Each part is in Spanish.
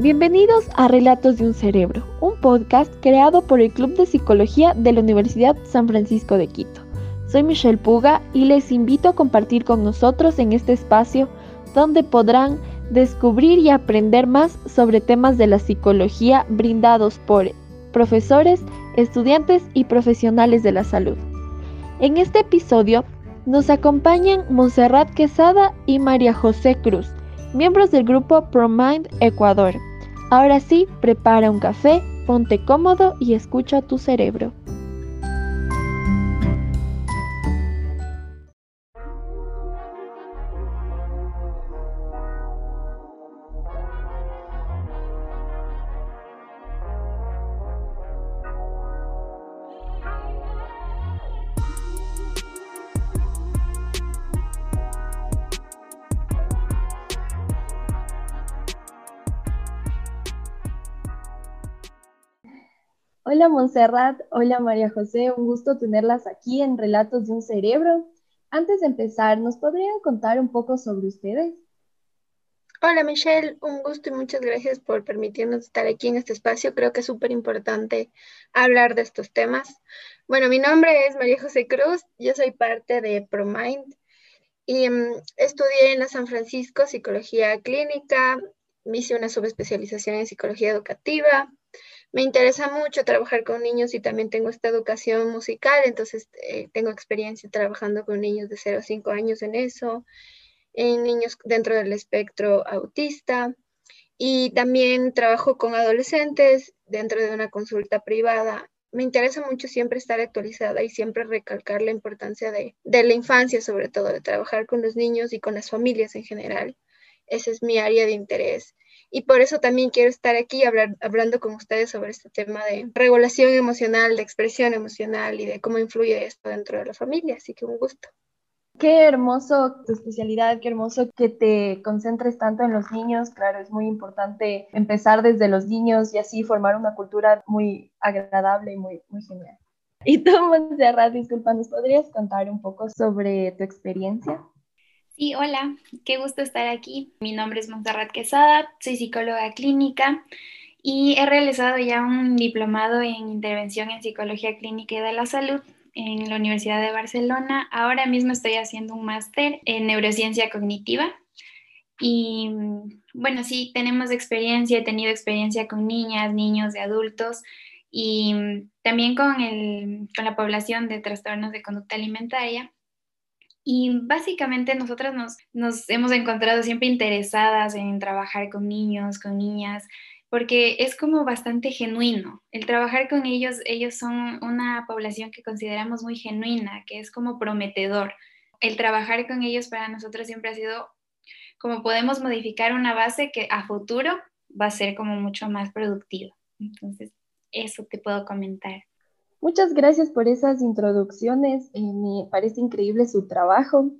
Bienvenidos a Relatos de un Cerebro, un podcast creado por el Club de Psicología de la Universidad San Francisco de Quito. Soy Michelle Puga y les invito a compartir con nosotros en este espacio donde podrán descubrir y aprender más sobre temas de la psicología brindados por profesores, estudiantes y profesionales de la salud. En este episodio nos acompañan Monserrat Quesada y María José Cruz, miembros del grupo ProMind Ecuador. Ahora sí, prepara un café, ponte cómodo y escucha tu cerebro. Hola Montserrat, hola María José, un gusto tenerlas aquí en Relatos de un Cerebro. Antes de empezar, ¿nos podrían contar un poco sobre ustedes? Hola Michelle, un gusto y muchas gracias por permitirnos estar aquí en este espacio. Creo que es súper importante hablar de estos temas. Bueno, mi nombre es María José Cruz, yo soy parte de ProMind y mm, estudié en la San Francisco Psicología Clínica, me hice una subespecialización en Psicología Educativa, me interesa mucho trabajar con niños y también tengo esta educación musical, entonces eh, tengo experiencia trabajando con niños de 0 a 5 años en eso, en niños dentro del espectro autista y también trabajo con adolescentes dentro de una consulta privada. Me interesa mucho siempre estar actualizada y siempre recalcar la importancia de, de la infancia, sobre todo, de trabajar con los niños y con las familias en general. Ese es mi área de interés y por eso también quiero estar aquí hablando con ustedes sobre este tema de regulación emocional, de expresión emocional y de cómo influye esto dentro de la familia. Así que un gusto. Qué hermoso tu especialidad, qué hermoso que te concentres tanto en los niños. Claro, es muy importante empezar desde los niños y así formar una cultura muy agradable y muy, muy genial. Y tú, Montserrat, disculpa, ¿nos podrías contar un poco sobre tu experiencia? Sí, hola, qué gusto estar aquí. Mi nombre es Montserrat Quesada, soy psicóloga clínica y he realizado ya un diplomado en intervención en psicología clínica y de la salud en la Universidad de Barcelona. Ahora mismo estoy haciendo un máster en neurociencia cognitiva y bueno, sí, tenemos experiencia, he tenido experiencia con niñas, niños, de adultos y también con, el, con la población de trastornos de conducta alimentaria. Y básicamente nosotras nos, nos hemos encontrado siempre interesadas en trabajar con niños, con niñas, porque es como bastante genuino. El trabajar con ellos, ellos son una población que consideramos muy genuina, que es como prometedor. El trabajar con ellos para nosotros siempre ha sido como podemos modificar una base que a futuro va a ser como mucho más productiva. Entonces, eso te puedo comentar. Muchas gracias por esas introducciones. Eh, me parece increíble su trabajo.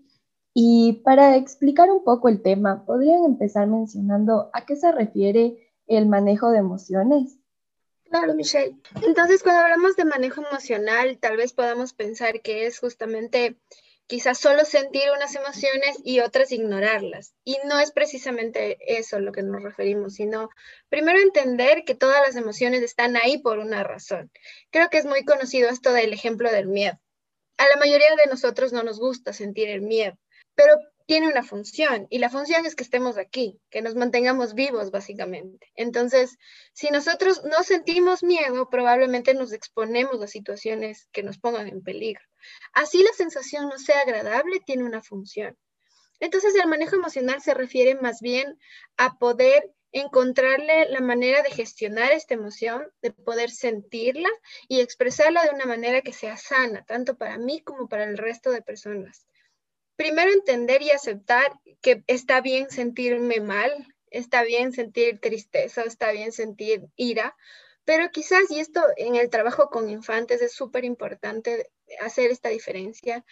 Y para explicar un poco el tema, ¿podrían empezar mencionando a qué se refiere el manejo de emociones? Claro, Michelle. Entonces, cuando hablamos de manejo emocional, tal vez podamos pensar que es justamente quizás solo sentir unas emociones y otras ignorarlas. Y no es precisamente eso a lo que nos referimos, sino primero entender que todas las emociones están ahí por una razón. Creo que es muy conocido esto del ejemplo del miedo. A la mayoría de nosotros no nos gusta sentir el miedo, pero tiene una función y la función es que estemos aquí, que nos mantengamos vivos básicamente. Entonces, si nosotros no sentimos miedo, probablemente nos exponemos a situaciones que nos pongan en peligro. Así la sensación no sea agradable, tiene una función. Entonces, el manejo emocional se refiere más bien a poder encontrarle la manera de gestionar esta emoción, de poder sentirla y expresarla de una manera que sea sana, tanto para mí como para el resto de personas primero entender y aceptar que está bien sentirme mal, está bien sentir tristeza, está bien sentir ira, pero quizás, y esto en el trabajo con infantes es súper importante hacer esta diferencia,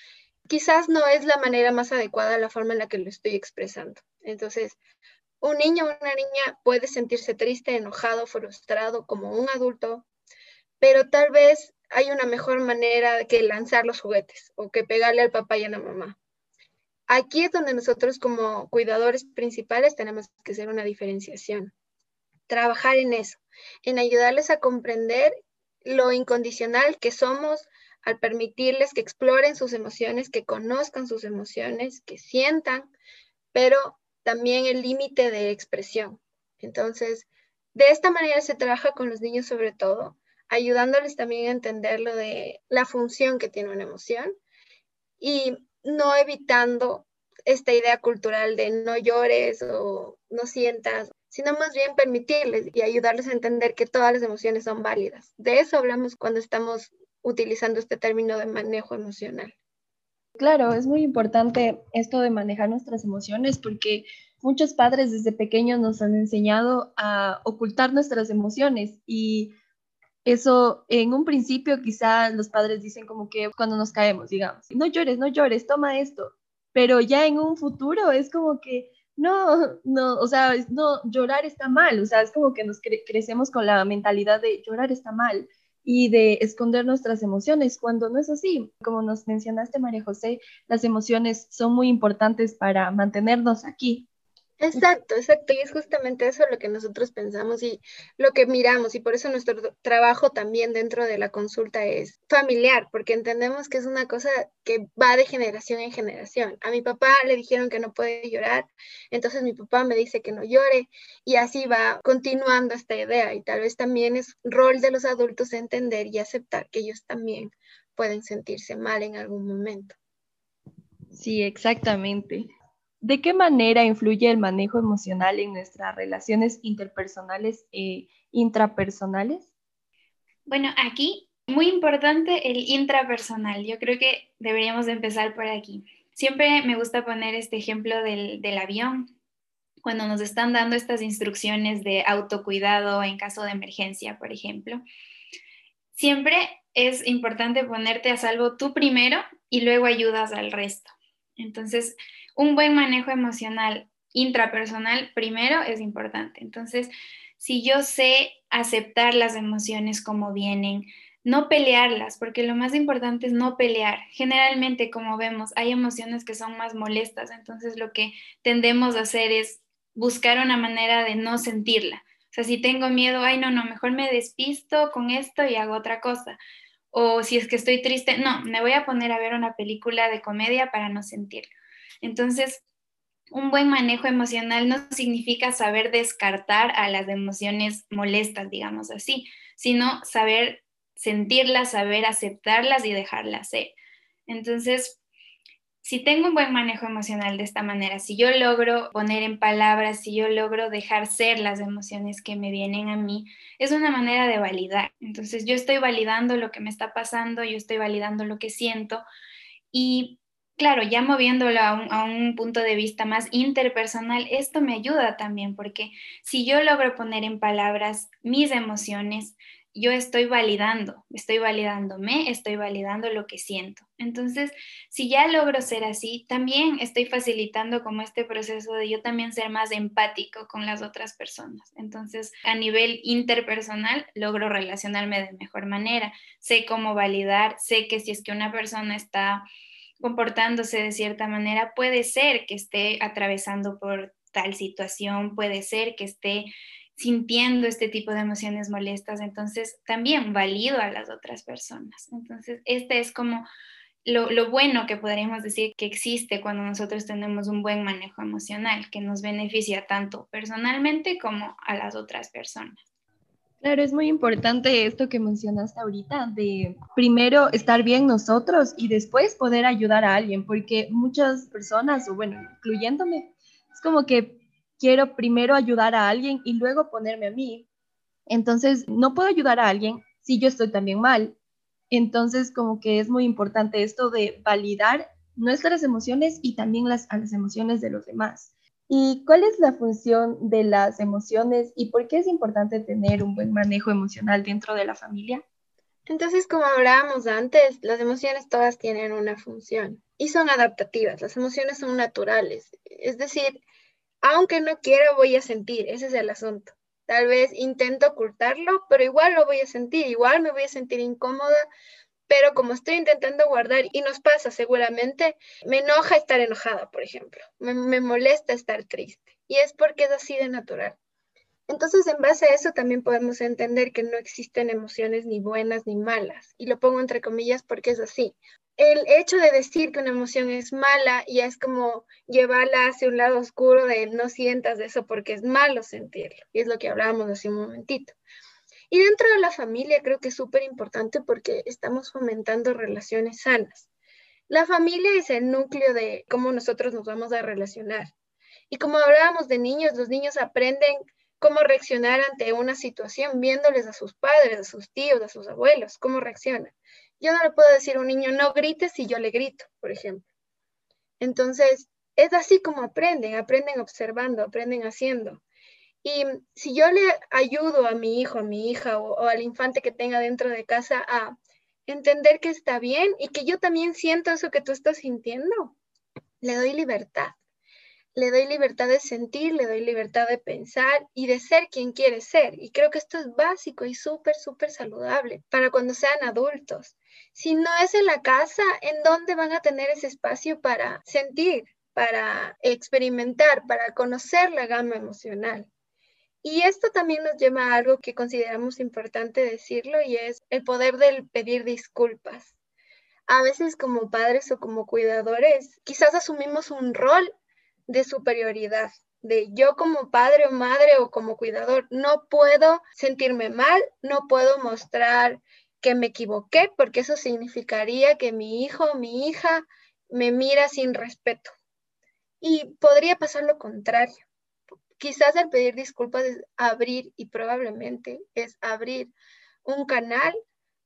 quizás no es la manera más adecuada la forma en la que lo estoy expresando. Entonces, un niño o una niña puede sentirse triste, enojado, frustrado como un adulto, pero tal vez hay una mejor manera que lanzar los juguetes o que pegarle al papá y a la mamá. Aquí es donde nosotros como cuidadores principales tenemos que hacer una diferenciación. trabajar en eso, en ayudarles a comprender lo incondicional que somos al permitirles que exploren sus emociones, que conozcan sus emociones, que sientan, pero también el límite de expresión. Entonces, de esta manera se trabaja con los niños sobre todo, ayudándoles también a entender lo de la función que tiene una emoción y no evitando esta idea cultural de no llores o no sientas, sino más bien permitirles y ayudarles a entender que todas las emociones son válidas. De eso hablamos cuando estamos utilizando este término de manejo emocional. Claro, es muy importante esto de manejar nuestras emociones porque muchos padres desde pequeños nos han enseñado a ocultar nuestras emociones y eso en un principio quizá los padres dicen como que cuando nos caemos, digamos, no llores, no llores, toma esto, pero ya en un futuro es como que no, no, o sea, no, llorar está mal, o sea, es como que nos crecemos con la mentalidad de llorar está mal y de esconder nuestras emociones, cuando no es así. Como nos mencionaste, María José, las emociones son muy importantes para mantenernos aquí, Exacto, exacto. Y es justamente eso lo que nosotros pensamos y lo que miramos. Y por eso nuestro trabajo también dentro de la consulta es familiar, porque entendemos que es una cosa que va de generación en generación. A mi papá le dijeron que no puede llorar, entonces mi papá me dice que no llore y así va continuando esta idea. Y tal vez también es rol de los adultos entender y aceptar que ellos también pueden sentirse mal en algún momento. Sí, exactamente. ¿De qué manera influye el manejo emocional en nuestras relaciones interpersonales e intrapersonales? Bueno, aquí muy importante el intrapersonal. Yo creo que deberíamos empezar por aquí. Siempre me gusta poner este ejemplo del, del avión, cuando nos están dando estas instrucciones de autocuidado en caso de emergencia, por ejemplo. Siempre es importante ponerte a salvo tú primero y luego ayudas al resto. Entonces, un buen manejo emocional intrapersonal primero es importante. Entonces, si yo sé aceptar las emociones como vienen, no pelearlas, porque lo más importante es no pelear. Generalmente, como vemos, hay emociones que son más molestas, entonces lo que tendemos a hacer es buscar una manera de no sentirla. O sea, si tengo miedo, ay, no, no, mejor me despisto con esto y hago otra cosa. O si es que estoy triste, no, me voy a poner a ver una película de comedia para no sentirlo. Entonces, un buen manejo emocional no significa saber descartar a las emociones molestas, digamos así, sino saber sentirlas, saber aceptarlas y dejarlas ser. Entonces, si tengo un buen manejo emocional de esta manera, si yo logro poner en palabras, si yo logro dejar ser las emociones que me vienen a mí, es una manera de validar. Entonces, yo estoy validando lo que me está pasando, yo estoy validando lo que siento y claro, ya moviéndolo a un, punto de vista más interpersonal, esto me ayuda también porque si yo logro poner en palabras mis emociones, yo estoy validando, estoy validándome, estoy validando lo que siento. Entonces, si ya logro ser así, también estoy facilitando como este proceso de yo también ser más empático con las otras personas. Entonces, a nivel interpersonal, logro relacionarme de mejor manera. Sé cómo validar, sé que si es que una persona está comportándose de cierta manera, puede ser que esté atravesando por tal situación, puede ser que esté sintiendo este tipo de emociones molestas, entonces también valido a las otras personas. Entonces, este es como lo, lo, bueno que podríamos decir que existe cuando nosotros tenemos un buen manejo emocional, que nos beneficia tanto personalmente como a las otras personas. Claro, es muy importante esto que mencionaste ahorita, de primero estar bien nosotros y después poder ayudar a alguien, porque muchas personas, o bueno, incluyéndome, es como que quiero primero ayudar a alguien y luego ponerme a mí. Entonces, no puedo ayudar a alguien si yo estoy también mal. Entonces, como que es muy importante esto de validar nuestras emociones y también las, a las emociones de los demás. ¿Y cuál es la función de las emociones y por qué es importante tener un buen manejo emocional dentro de la familia? Entonces, como hablábamos antes, las emociones todas tienen una función y son adaptativas. Las emociones son naturales. Es decir, aunque no quiero, voy a sentir. Ese es el asunto. Tal vez intento ocultarlo, pero igual lo voy a sentir. Igual me voy a sentir incómoda, pero como estoy intentando guardar, y nos pasa seguramente, me enoja estar enojada, por ejemplo, me, molesta estar triste, y es porque es así de natural. Entonces, en base a eso también podemos entender que no existen emociones ni buenas ni malas. Y lo pongo entre comillas porque es así. El hecho de decir que una emoción es mala ya es como llevarla hacia un lado oscuro de no sientas eso porque es malo sentirlo. Y es lo que hablábamos hace un momentito. Y dentro de la familia creo que es súper importante porque estamos fomentando relaciones sanas. La familia es el núcleo de cómo nosotros nos vamos a relacionar. Y como hablábamos de niños, los niños aprenden cómo reaccionar ante una situación viéndoles a sus padres, a sus tíos, a sus abuelos, cómo reaccionan. Yo no le puedo decir a un niño, no grites si yo le grito, por ejemplo. Entonces, es así como aprenden, aprenden observando, aprenden haciendo. Y si yo le ayudo a mi hijo, a mi hija o, o, al infante que tenga dentro de casa a entender que está bien y que yo también siento eso que tú estás sintiendo, le doy libertad le doy libertad de sentir, le doy libertad de pensar y de ser quien quiere ser. Y creo que esto es básico y súper, súper saludable para cuando sean adultos. Si no es en la casa, ¿en dónde van a tener ese espacio para sentir, para experimentar, para conocer la gama emocional? Y esto también nos lleva a algo que consideramos importante decirlo y es el poder del pedir disculpas. A veces como padres o como cuidadores, quizás asumimos un rol de superioridad, de yo como padre o madre o como cuidador no puedo sentirme mal, no puedo mostrar que me equivoqué, porque eso significaría que mi hijo o mi hija me mira sin respeto. Y podría pasar lo contrario. Quizás el pedir disculpas es abrir y probablemente es abrir un canal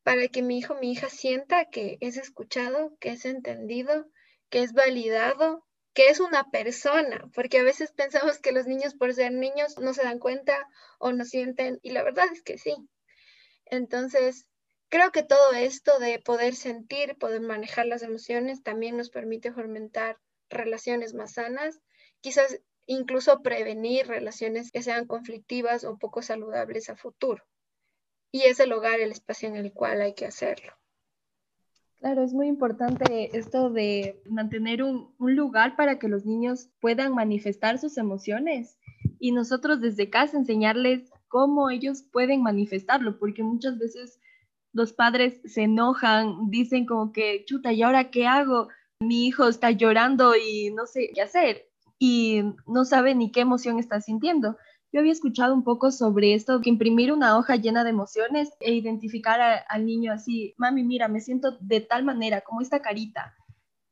para que mi hijo mi hija sienta que es escuchado, que es entendido, que es validado, que es una persona, porque a veces pensamos que los niños por ser niños no se dan cuenta o no sienten, y la verdad es que sí. Entonces, creo que todo esto de poder sentir, poder manejar las emociones, también nos permite fomentar relaciones más sanas, quizás incluso prevenir relaciones que sean conflictivas o poco saludables a futuro. Y es el hogar el espacio en el cual hay que hacerlo. Claro, es muy importante esto de mantener un, lugar para que los niños puedan manifestar sus emociones y nosotros desde casa enseñarles cómo ellos pueden manifestarlo, porque muchas veces los padres se enojan, dicen como que, chuta, ¿y ahora qué hago? Mi hijo está llorando y no sé qué hacer y no sabe ni qué emoción está sintiendo. Yo había escuchado un poco sobre esto, que imprimir una hoja llena de emociones e identificar al niño así, mami, mira, me siento de tal manera, como esta carita.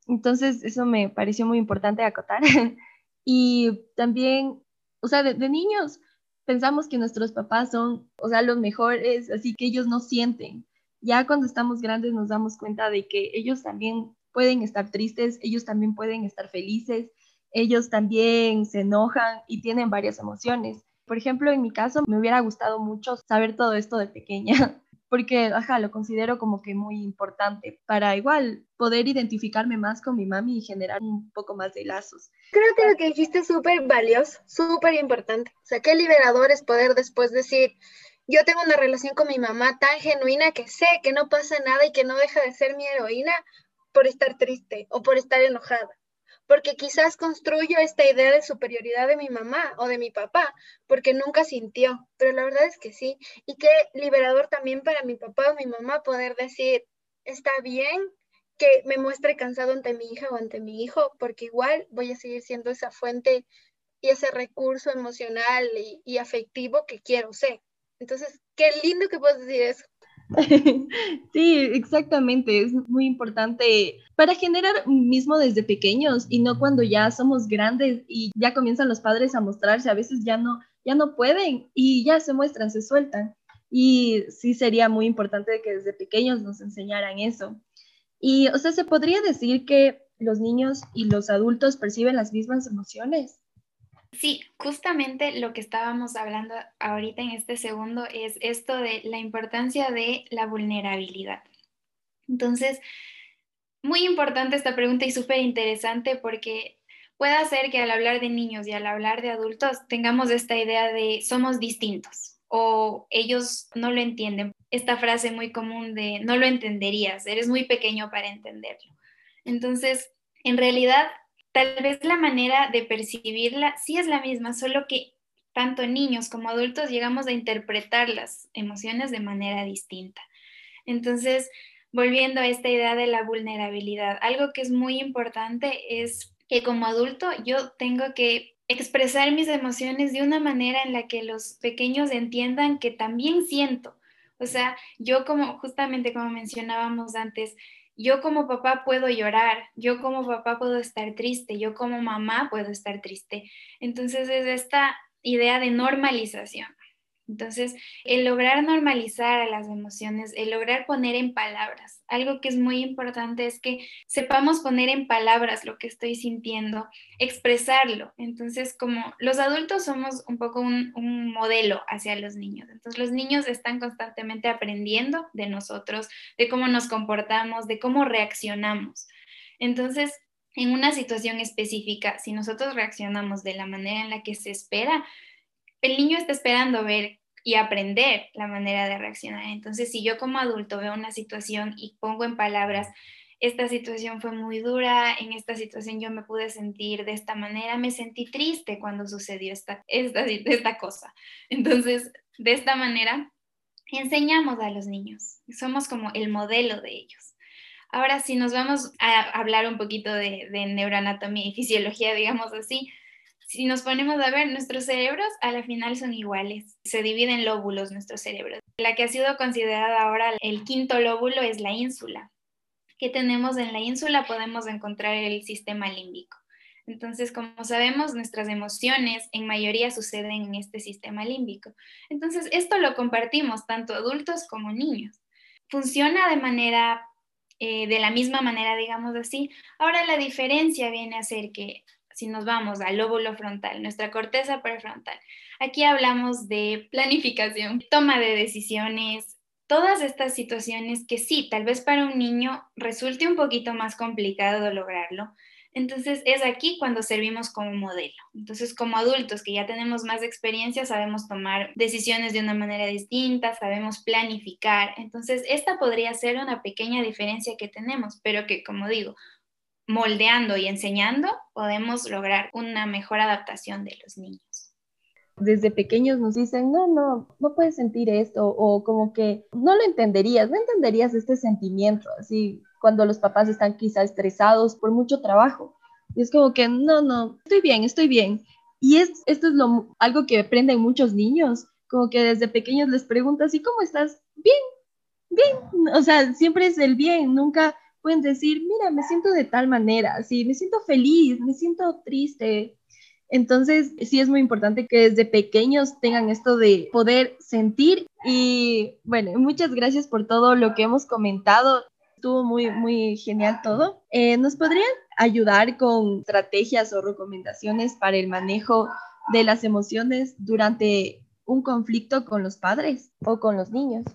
Entonces, eso me pareció muy importante acotar. y también, o sea, de, de niños pensamos que nuestros papás son, o sea, los mejores, así que ellos no sienten. Ya cuando estamos grandes nos damos cuenta de que ellos también pueden estar tristes, ellos también pueden estar felices, ellos también se enojan y tienen varias emociones. Por ejemplo, en mi caso, me hubiera gustado mucho saber todo esto de pequeña, porque, ajá, lo considero como que muy importante para igual poder identificarme más con mi mami y generar un poco más de lazos. Creo que lo que dijiste es súper valioso, súper importante. O sea, qué liberador es poder después decir, yo tengo una relación con mi mamá tan genuina que sé que no pasa nada y que no deja de ser mi heroína por estar triste o por estar enojada porque quizás construyo esta idea de superioridad de mi mamá o de mi papá, porque nunca sintió, pero la verdad es que sí. Y qué liberador también para mi papá o mi mamá poder decir, está bien que me muestre cansado ante mi hija o ante mi hijo, porque igual voy a seguir siendo esa fuente y ese recurso emocional y, afectivo que quiero ser. Entonces, qué lindo que puedas decir eso. Sí, exactamente. Es muy importante para generar mismo desde pequeños y no cuando ya somos grandes y ya comienzan los padres a mostrarse. A veces ya no, ya no pueden y ya se muestran, se sueltan. Y sí sería muy importante que desde pequeños nos enseñaran eso. Y, o sea, se podría decir que los niños y los adultos perciben las mismas emociones. Sí, justamente lo que estábamos hablando ahorita en este segundo es esto de la importancia de la vulnerabilidad. Entonces, muy importante esta pregunta y súper interesante porque puede ser que al hablar de niños y al hablar de adultos tengamos esta idea de somos distintos o ellos no lo entienden. Esta frase muy común de no lo entenderías, eres muy pequeño para entenderlo. Entonces, en realidad Tal vez la manera de percibirla sí es la misma, solo que tanto niños como adultos llegamos a interpretar las emociones de manera distinta. Entonces, volviendo a esta idea de la vulnerabilidad, algo que es muy importante es que como adulto yo tengo que expresar mis emociones de una manera en la que los pequeños entiendan que también siento. O sea, yo como justamente como mencionábamos antes, yo como papá puedo llorar, yo como papá puedo estar triste, yo como mamá puedo estar triste. Entonces es esta idea de normalización. Entonces, el lograr normalizar a las emociones, el lograr poner en palabras, algo que es muy importante es que sepamos poner en palabras lo que estoy sintiendo, expresarlo. Entonces, como los adultos somos un poco un, modelo hacia los niños, entonces los niños están constantemente aprendiendo de nosotros, de cómo nos comportamos, de cómo reaccionamos. Entonces, en una situación específica, si nosotros reaccionamos de la manera en la que se espera, el niño está esperando ver y aprender la manera de reaccionar. Entonces, si yo como adulto veo una situación y pongo en palabras, esta situación fue muy dura, en esta situación yo me pude sentir de esta manera, me sentí triste cuando sucedió esta, esta, esta cosa. Entonces, de esta manera, enseñamos a los niños, somos como el modelo de ellos. Ahora, si nos vamos a hablar un poquito de, de neuroanatomía y fisiología, digamos así, si nos ponemos a ver, nuestros cerebros a la final son iguales. Se dividen en lóbulos nuestros cerebros. La que ha sido considerada ahora el quinto lóbulo es la ínsula. ¿Qué tenemos en la ínsula? Podemos encontrar el sistema límbico. Entonces, como sabemos, nuestras emociones en mayoría suceden en este sistema límbico. Entonces, esto lo compartimos tanto adultos como niños. Funciona de manera, eh, de la misma manera, digamos así. Ahora la diferencia viene a ser que si nos vamos al lóbulo frontal, nuestra corteza prefrontal, aquí hablamos de planificación, toma de decisiones, todas estas situaciones que sí, tal vez para un niño resulte un poquito más complicado lograrlo. Entonces es aquí cuando servimos como modelo. Entonces como adultos que ya tenemos más experiencia, sabemos tomar decisiones de una manera distinta, sabemos planificar. Entonces esta podría ser una pequeña diferencia que tenemos, pero que como digo, moldeando y enseñando, podemos lograr una mejor adaptación de los niños. Desde pequeños nos dicen, no, no, no puedes sentir esto, o como que no lo entenderías, no entenderías este sentimiento, así cuando los papás están quizá estresados por mucho trabajo. Y es como que, no, no, estoy bien, estoy bien. Y es, esto es lo, algo que aprenden muchos niños, como que desde pequeños les preguntas, ¿y cómo estás? Bien, bien. O sea, siempre es el bien, nunca pueden decir, mira, me siento de tal manera, sí, me siento feliz, me siento triste. Entonces, sí es muy importante que desde pequeños tengan esto de poder sentir y bueno, muchas gracias por todo lo que hemos comentado. Estuvo muy, muy genial todo. Eh, ¿Nos podrían ayudar con estrategias o recomendaciones para el manejo de las emociones durante un conflicto con los padres o con los niños?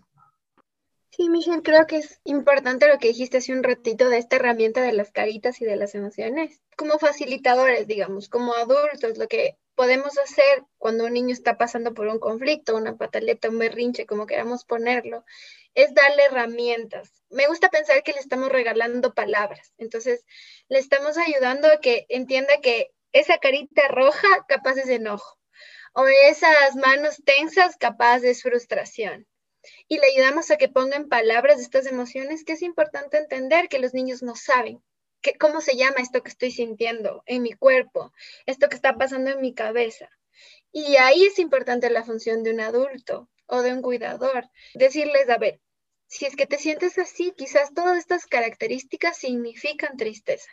Sí, Michelle, creo que es importante lo que dijiste hace un ratito de esta herramienta de las caritas y de las emociones. Como facilitadores, digamos, como adultos, lo que podemos hacer cuando un niño está pasando por un conflicto, una pataleta, un berrinche, como queramos ponerlo, es darle herramientas. Me gusta pensar que le estamos regalando palabras. Entonces, le estamos ayudando a que entienda que esa carita roja capaz es enojo o esas manos tensas capaz es frustración y le ayudamos a que ponga en palabras estas emociones, que es importante entender que los niños no saben que, cómo se llama esto que estoy sintiendo en mi cuerpo, esto que está pasando en mi cabeza. Y ahí es importante la función de un adulto o de un cuidador, decirles, a ver, si es que te sientes así, quizás todas estas características significan tristeza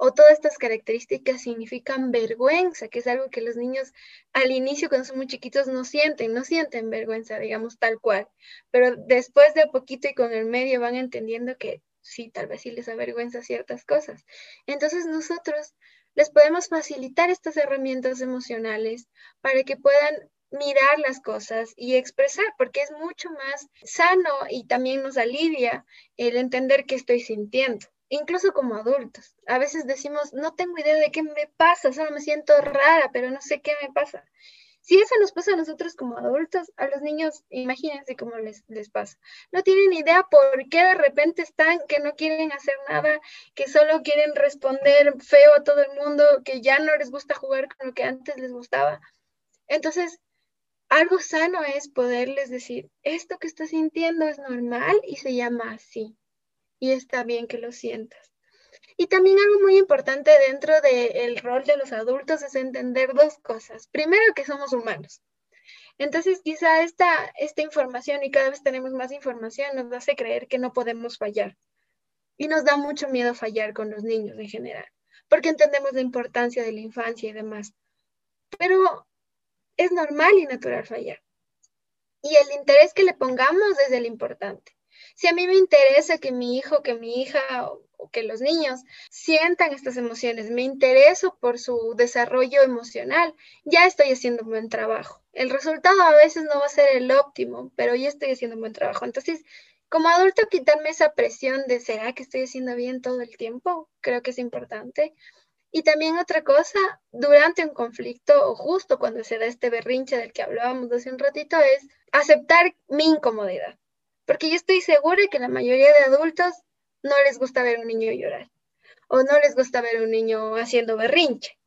o todas estas características significan vergüenza, que es algo que los niños al inicio cuando son muy chiquitos no sienten, no sienten vergüenza, digamos tal cual, pero después de poquito y con el medio van entendiendo que sí, tal vez sí les avergüenza ciertas cosas. Entonces nosotros les podemos facilitar estas herramientas emocionales para que puedan mirar las cosas y expresar, porque es mucho más sano y también nos alivia el entender qué estoy sintiendo incluso como adultos. A veces decimos, no tengo idea de qué me pasa, solo me siento rara, pero no sé qué me pasa. Si eso nos pasa a nosotros como adultos, a los niños, imagínense cómo les, les pasa. No tienen idea por qué de repente están que no quieren hacer nada, que solo quieren responder feo a todo el mundo, que ya no les gusta jugar con lo que antes les gustaba. Entonces, algo sano es poderles decir, esto que estás sintiendo es normal y se llama así. Y está bien que lo sientas. Y también algo muy importante dentro del rol de los adultos es entender dos cosas. Primero, que somos humanos. Entonces, quizá esta, esta información y cada vez tenemos más información nos hace creer que no podemos fallar. Y nos da mucho miedo fallar con los niños en general, porque entendemos la importancia de la infancia y demás. Pero es normal y natural fallar. Y el interés que le pongamos es el importante. Si a mí me interesa que mi hijo, que mi hija o, que los niños sientan estas emociones, me intereso por su desarrollo emocional, ya estoy haciendo un buen trabajo. El resultado a veces no va a ser el óptimo, pero ya estoy haciendo un buen trabajo. Entonces, como adulto, quitarme esa presión de ¿será que estoy haciendo bien todo el tiempo? Creo que es importante. Y también otra cosa, durante un conflicto o justo cuando se da este berrinche del que hablábamos hace un ratito, es aceptar mi incomodidad. Porque yo estoy segura que la mayoría de adultos no les gusta ver un niño llorar o no les gusta ver un niño haciendo berrinche.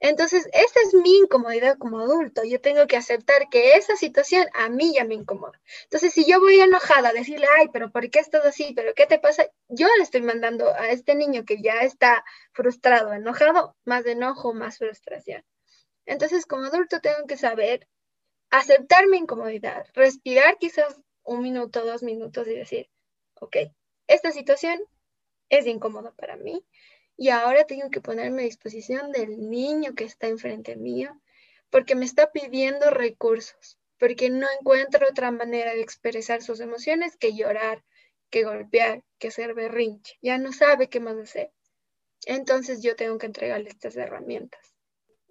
Entonces, esa es mi incomodidad como adulto. Yo tengo que aceptar que esa situación a mí ya me incomoda. Entonces, si yo voy enojada a decirle, ay, pero ¿por qué estás así? ¿Pero qué te pasa? Yo le estoy mandando a este niño que ya está frustrado, enojado, más enojo, más frustración. Entonces, como adulto tengo que saber aceptar mi incomodidad, respirar quizás un minuto, dos minutos y decir, ok, esta situación es incómoda para mí y ahora tengo que ponerme a disposición del niño que está enfrente mío porque me está pidiendo recursos, porque no encuentro otra manera de expresar sus emociones que llorar, que golpear, que hacer berrinche. Ya no sabe qué más hacer. Entonces yo tengo que entregarle estas herramientas.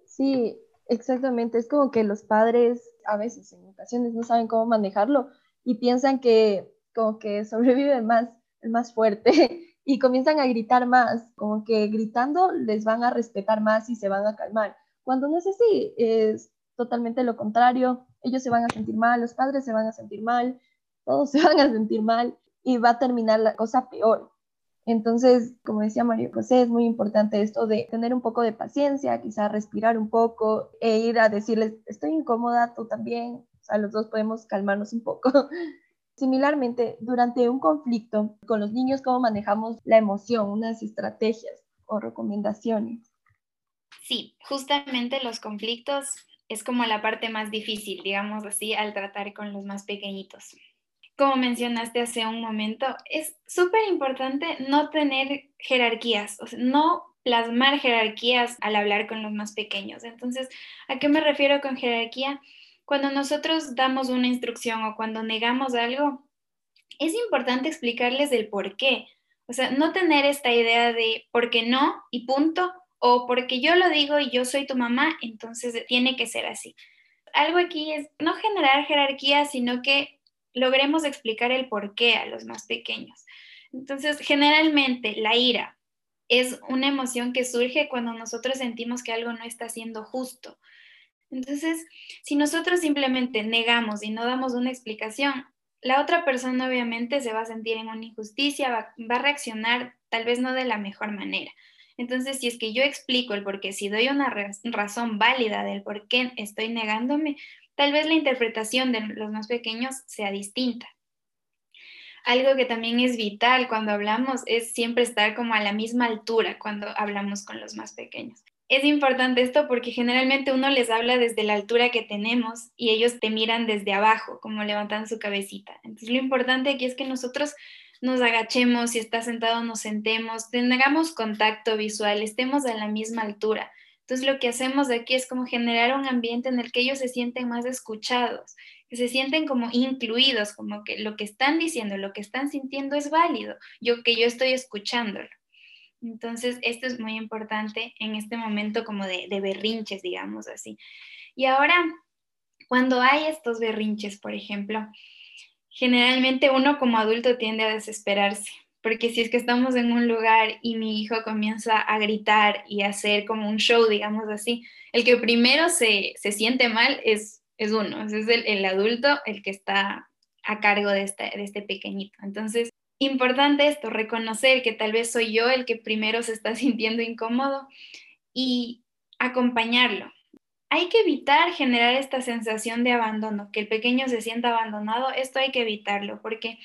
Sí, exactamente. Es como que los padres a veces en ocasiones no saben cómo manejarlo y piensan que como que sobrevive más el más fuerte y comienzan a gritar más, como que gritando les van a respetar más y se van a calmar. Cuando no es así, es totalmente lo contrario. Ellos se van a sentir mal, los padres se van a sentir mal, todos se van a sentir mal y va a terminar la cosa peor. Entonces, como decía María José, es muy importante esto de tener un poco de paciencia, quizá respirar un poco e ir a decirles, estoy incómoda, tú también, sea, los dos podemos calmarnos un poco Similarmente, durante un conflicto con los niños, ¿cómo manejamos la emoción? Unas estrategias o recomendaciones. Sí, justamente los conflictos es como la parte más difícil, digamos así, al tratar con los más pequeñitos. Como mencionaste hace un momento, es súper importante no tener jerarquías, o sea, no plasmar jerarquías al hablar con los más pequeños. Entonces, ¿a qué me refiero con jerarquía? Cuando nosotros damos una instrucción o cuando negamos algo, es importante explicarles el por qué. O sea, no tener esta idea de por qué no y punto, o porque yo lo digo y yo soy tu mamá, entonces tiene que ser así. Algo aquí es no generar jerarquía, sino que logremos explicar el por qué a los más pequeños. Entonces, generalmente la ira es una emoción que surge cuando nosotros sentimos que algo no está siendo justo. Entonces, si nosotros simplemente negamos y no damos una explicación, la otra persona obviamente se va a sentir en una injusticia, va, a reaccionar tal vez no de la mejor manera. Entonces, si es que yo explico el por qué, si doy una razón válida del por qué estoy negándome, tal vez la interpretación de los más pequeños sea distinta. Algo que también es vital cuando hablamos es siempre estar como a la misma altura cuando hablamos con los más pequeños es importante esto porque generalmente uno les habla desde la altura que tenemos y ellos te miran desde abajo, como levantan su cabecita. Entonces lo importante aquí es que nosotros nos agachemos, si está sentado nos sentemos, tengamos contacto visual, estemos a la misma altura. Entonces lo que hacemos aquí es como generar un ambiente en el que ellos se sienten más escuchados, que se sienten como incluidos, como que lo que están diciendo, lo que están sintiendo es válido, yo que yo estoy escuchándolo. Entonces, esto es muy importante en este momento como de, berrinches, digamos así. Y ahora, cuando hay estos berrinches, por ejemplo, generalmente uno como adulto tiende a desesperarse, porque si es que estamos en un lugar y mi hijo comienza a gritar y a hacer como un show, digamos así, el que primero se, siente mal es, es uno, es el, el, adulto el que está a cargo de este, de este pequeñito. Entonces, importante esto, reconocer que tal vez soy yo el que primero se está sintiendo incómodo y acompañarlo. hay que evitar generar esta sensación de abandono, que el pequeño se sienta abandonado, esto hay que evitarlo, porque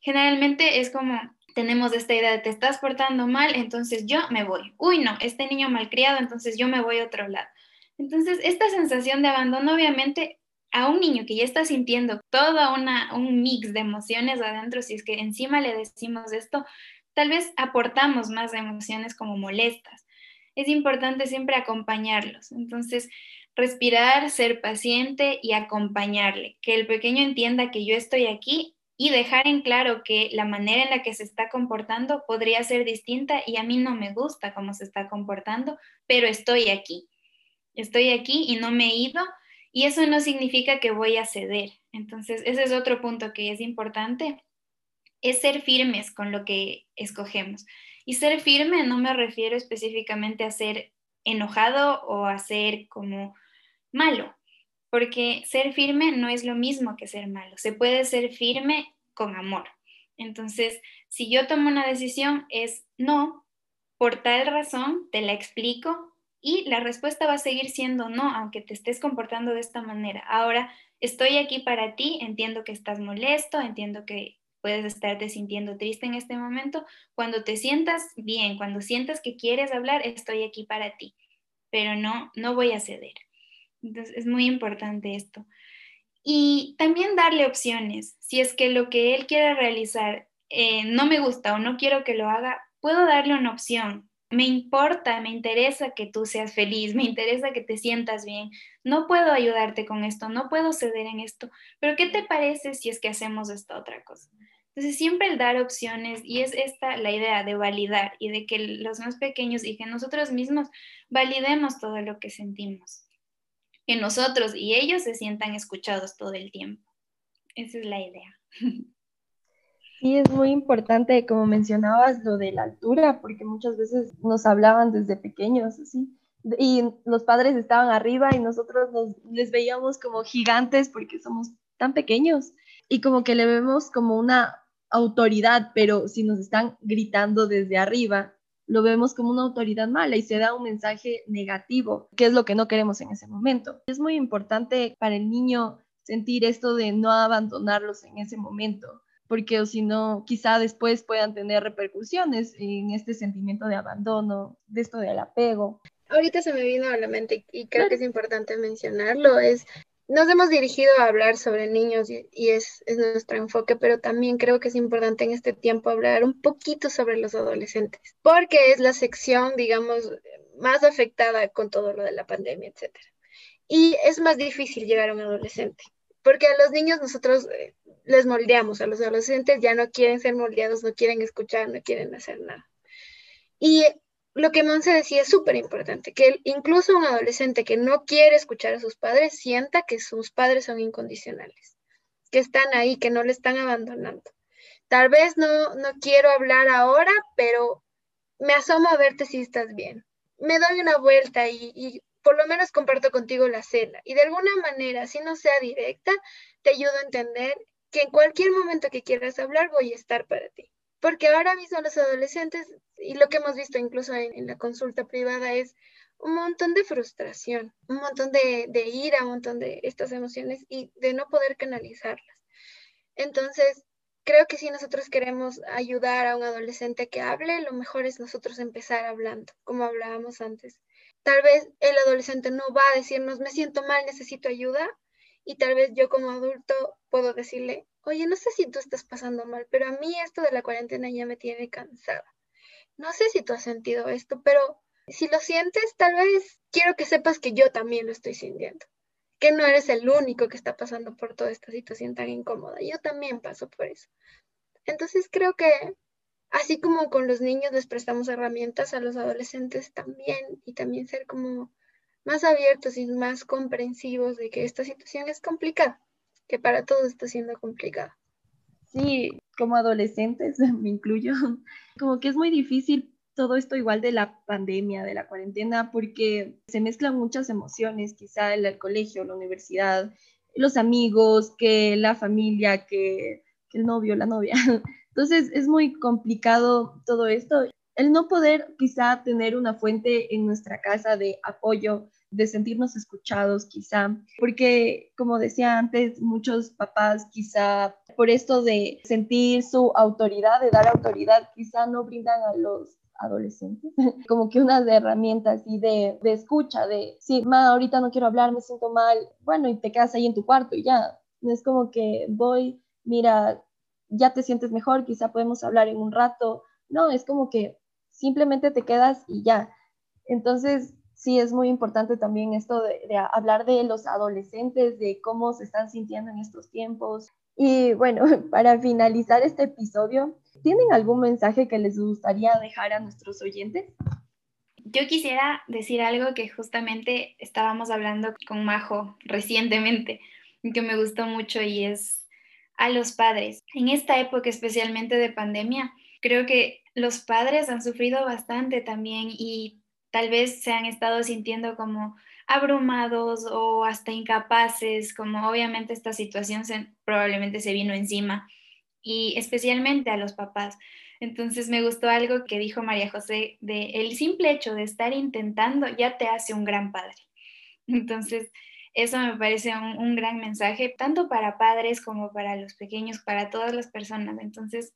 generalmente es como tenemos esta idea de te estás portando mal, entonces yo me voy. Uy, no, este niño malcriado, entonces yo me voy a otro lado. Entonces, esta sensación de abandono, obviamente, a un niño que ya está sintiendo todo una, un mix de emociones adentro, si es que encima le decimos esto, tal vez aportamos más emociones como molestas. Es importante siempre acompañarlos. Entonces, respirar, ser paciente y acompañarle, que el pequeño entienda que yo estoy aquí y dejar en claro que la manera en la que se está comportando podría ser distinta y a mí no me gusta cómo se está comportando, pero estoy aquí. Estoy aquí y no me he ido y eso no significa que voy a ceder. Entonces, ese es otro punto que es importante, es ser firmes con lo que escogemos. Y ser firme no me refiero específicamente a ser enojado o a ser como malo, porque ser firme no es lo mismo que ser malo. Se puede ser firme con amor. Entonces, si yo tomo una decisión es no, por tal razón, te la explico y la respuesta va a seguir siendo no, aunque te estés comportando de esta manera. Ahora, estoy aquí para ti, entiendo que estás molesto, entiendo que puedes estarte sintiendo triste en este momento. Cuando te sientas bien, cuando sientas que quieres hablar, estoy aquí para ti, pero no, no voy a ceder. Entonces, es muy importante esto. Y también darle opciones. Si es que lo que él quiere realizar eh, no me gusta o no quiero que lo haga, puedo darle una opción. Me importa, me interesa que tú seas feliz, me interesa que te sientas bien. No puedo ayudarte con esto, no puedo ceder en esto, pero ¿qué te parece si es que hacemos esta otra cosa? Entonces, siempre el dar opciones y es esta la idea de validar y de que los más pequeños y que nosotros mismos validemos todo lo que sentimos que nosotros y ellos se sientan escuchados todo el tiempo. Esa es la idea. Sí, es muy importante, como mencionabas, lo de la altura, porque muchas veces nos hablaban desde pequeños, así, y los padres estaban arriba y nosotros nos, les veíamos como gigantes porque somos tan pequeños. Y como que le vemos como una autoridad, pero si nos están gritando desde arriba, lo vemos como una autoridad mala y se da un mensaje negativo, que es lo que no queremos en ese momento. Es muy importante para el niño sentir esto de no abandonarlos en ese momento, porque si no, quizá después puedan tener repercusiones en este sentimiento de abandono, de esto del apego. Ahorita se me vino a la mente y creo que es importante mencionarlo, es nos hemos dirigido a hablar sobre niños y, es, nuestro enfoque, pero también creo que es importante en este tiempo hablar un poquito sobre los adolescentes, porque es la sección, digamos, más afectada con todo lo de la pandemia, etc. Y es más difícil llegar a un adolescente, porque a los niños nosotros eh, les moldeamos, a los adolescentes ya no quieren ser moldeados, no quieren escuchar, no quieren hacer nada. Y lo que Monse decía es súper importante, que incluso un adolescente que no quiere escuchar a sus padres sienta que sus padres son incondicionales, que están ahí, que no le están abandonando. Tal vez no, no quiero hablar ahora, pero me asomo a verte si estás bien. Me doy una vuelta y, y por lo menos comparto contigo la cena. Y de alguna manera, si no sea directa, te ayudo a entender que en cualquier momento que quieras hablar voy a estar para ti. Porque ahora mismo los adolescentes, y lo que hemos visto incluso en, la consulta privada, es un montón de frustración, un montón de, de ira, un montón de estas emociones y de no poder canalizarlas. Entonces, creo que si nosotros queremos ayudar a un adolescente que hable, lo mejor es nosotros empezar hablando, como hablábamos antes. Tal vez el adolescente no va a decirnos, me siento mal, necesito ayuda, y tal vez yo como adulto puedo decirle, oye, no sé si tú estás pasando mal, pero a mí esto de la cuarentena ya me tiene cansada. No sé si tú has sentido esto, pero si lo sientes, tal vez quiero que sepas que yo también lo estoy sintiendo, que no eres el único que está pasando por toda esta situación tan incómoda. Yo también paso por eso. Entonces creo que así como con los niños les prestamos herramientas a los adolescentes también y también ser como más abiertos y más comprensivos de que esta situación es complicada que para todos está siendo complicado. Sí, como adolescentes, me incluyo, como que es muy difícil todo esto igual de la pandemia, de la cuarentena, porque se mezclan muchas emociones, quizá el, el colegio, la universidad, los amigos, que la familia, que, que el novio, la novia. Entonces es muy complicado todo esto. El no poder quizá tener una fuente en nuestra casa de apoyo, de sentirnos escuchados quizá, porque como decía antes, muchos papás quizá por esto de sentir su autoridad, de dar autoridad, quizá no brindan a los adolescentes, como que unas herramientas y de, de escucha, de, sí, ma, ahorita no quiero hablar, me siento mal, bueno, y te quedas ahí en tu cuarto y ya, no es como que voy, mira, ya te sientes mejor, quizá podemos hablar en un rato, no, es como que simplemente te quedas y ya. Entonces, sí es muy importante también esto de, hablar de los adolescentes, de cómo se están sintiendo en estos tiempos. Y bueno, para finalizar este episodio, ¿tienen algún mensaje que les gustaría dejar a nuestros oyentes? Yo quisiera decir algo que justamente estábamos hablando con Majo recientemente, que me gustó mucho y es a los padres. En esta época especialmente de pandemia, creo que los padres han sufrido bastante también y tal vez se han estado sintiendo como abrumados o hasta incapaces, como obviamente esta situación probablemente se vino encima, y especialmente a los papás. Entonces me gustó algo que dijo María José, de el simple hecho de estar intentando ya te hace un gran padre. Entonces, eso me parece un, un gran mensaje, tanto para padres como para los pequeños, para todas las personas. Entonces,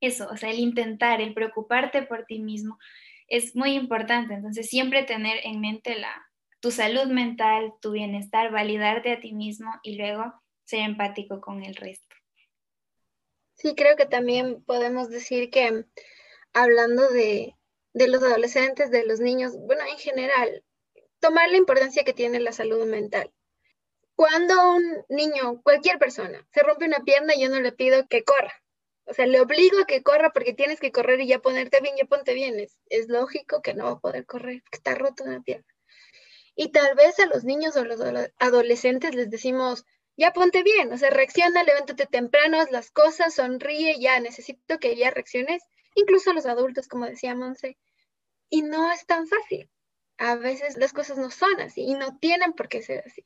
eso, o sea, el intentar, el preocuparte por ti mismo, es muy importante. Entonces, siempre tener en mente la, tu salud mental, tu bienestar, validarte a ti mismo y luego ser empático con el resto. Sí, creo que también podemos decir que hablando de, de los adolescentes, de los niños, bueno, en general, tomar la importancia que tiene la salud mental. Cuando un niño, cualquier persona, se rompe una pierna, yo no le pido que corra, o sea, le obligo a que corra porque tienes que correr y ya ponerte bien, ya ponte bien. Es, lógico que no va a poder correr porque está roto una pierna. Y tal vez a los niños o los adolescentes les decimos, ya ponte bien, o sea, reacciona, levántate temprano, haz las cosas, sonríe, ya, necesito que ya reacciones. Incluso a los adultos, como decía Monse. Y no es tan fácil. A veces las cosas no son así y no tienen por qué ser así.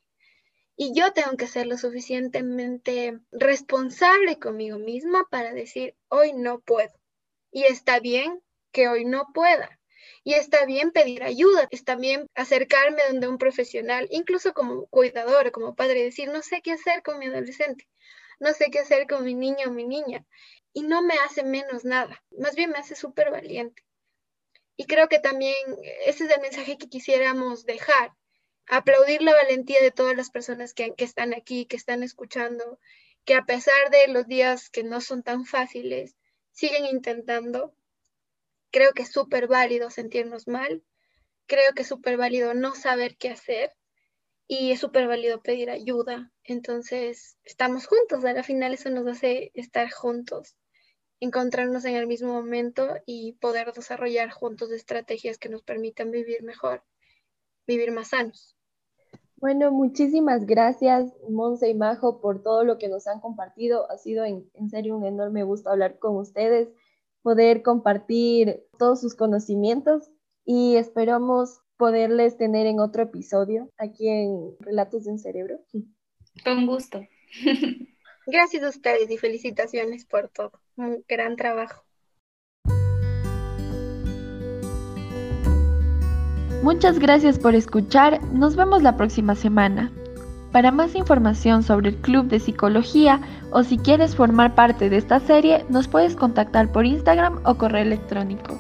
Y yo tengo que ser lo suficientemente responsable conmigo misma para decir, hoy no puedo. Y está bien que hoy no pueda. Y está bien pedir ayuda, está bien acercarme donde un profesional, incluso como cuidador, como padre, decir, no sé qué hacer con mi adolescente, no sé qué hacer con mi niño o mi niña. Y no me hace menos nada, más bien me hace súper valiente. Y creo que también ese es el mensaje que quisiéramos dejar, aplaudir la valentía de todas las personas que, están aquí, que están escuchando, que a pesar de los días que no son tan fáciles, siguen intentando. Creo que es súper válido sentirnos mal, creo que es súper válido no saber qué hacer y es súper válido pedir ayuda. Entonces, estamos juntos, al final eso nos hace estar juntos, encontrarnos en el mismo momento y poder desarrollar juntos estrategias que nos permitan vivir mejor, vivir más sanos. Bueno, muchísimas gracias, Monse y Majo, por todo lo que nos han compartido. Ha sido en, serio un enorme gusto hablar con ustedes, poder compartir todos sus conocimientos y esperamos poderles tener en otro episodio aquí en Relatos de un Cerebro. Con gusto. Gracias a ustedes y felicitaciones por todo. Un gran trabajo. Muchas gracias por escuchar, nos vemos la próxima semana. Para más información sobre el Club de Psicología o si quieres formar parte de esta serie, nos puedes contactar por Instagram o correo electrónico.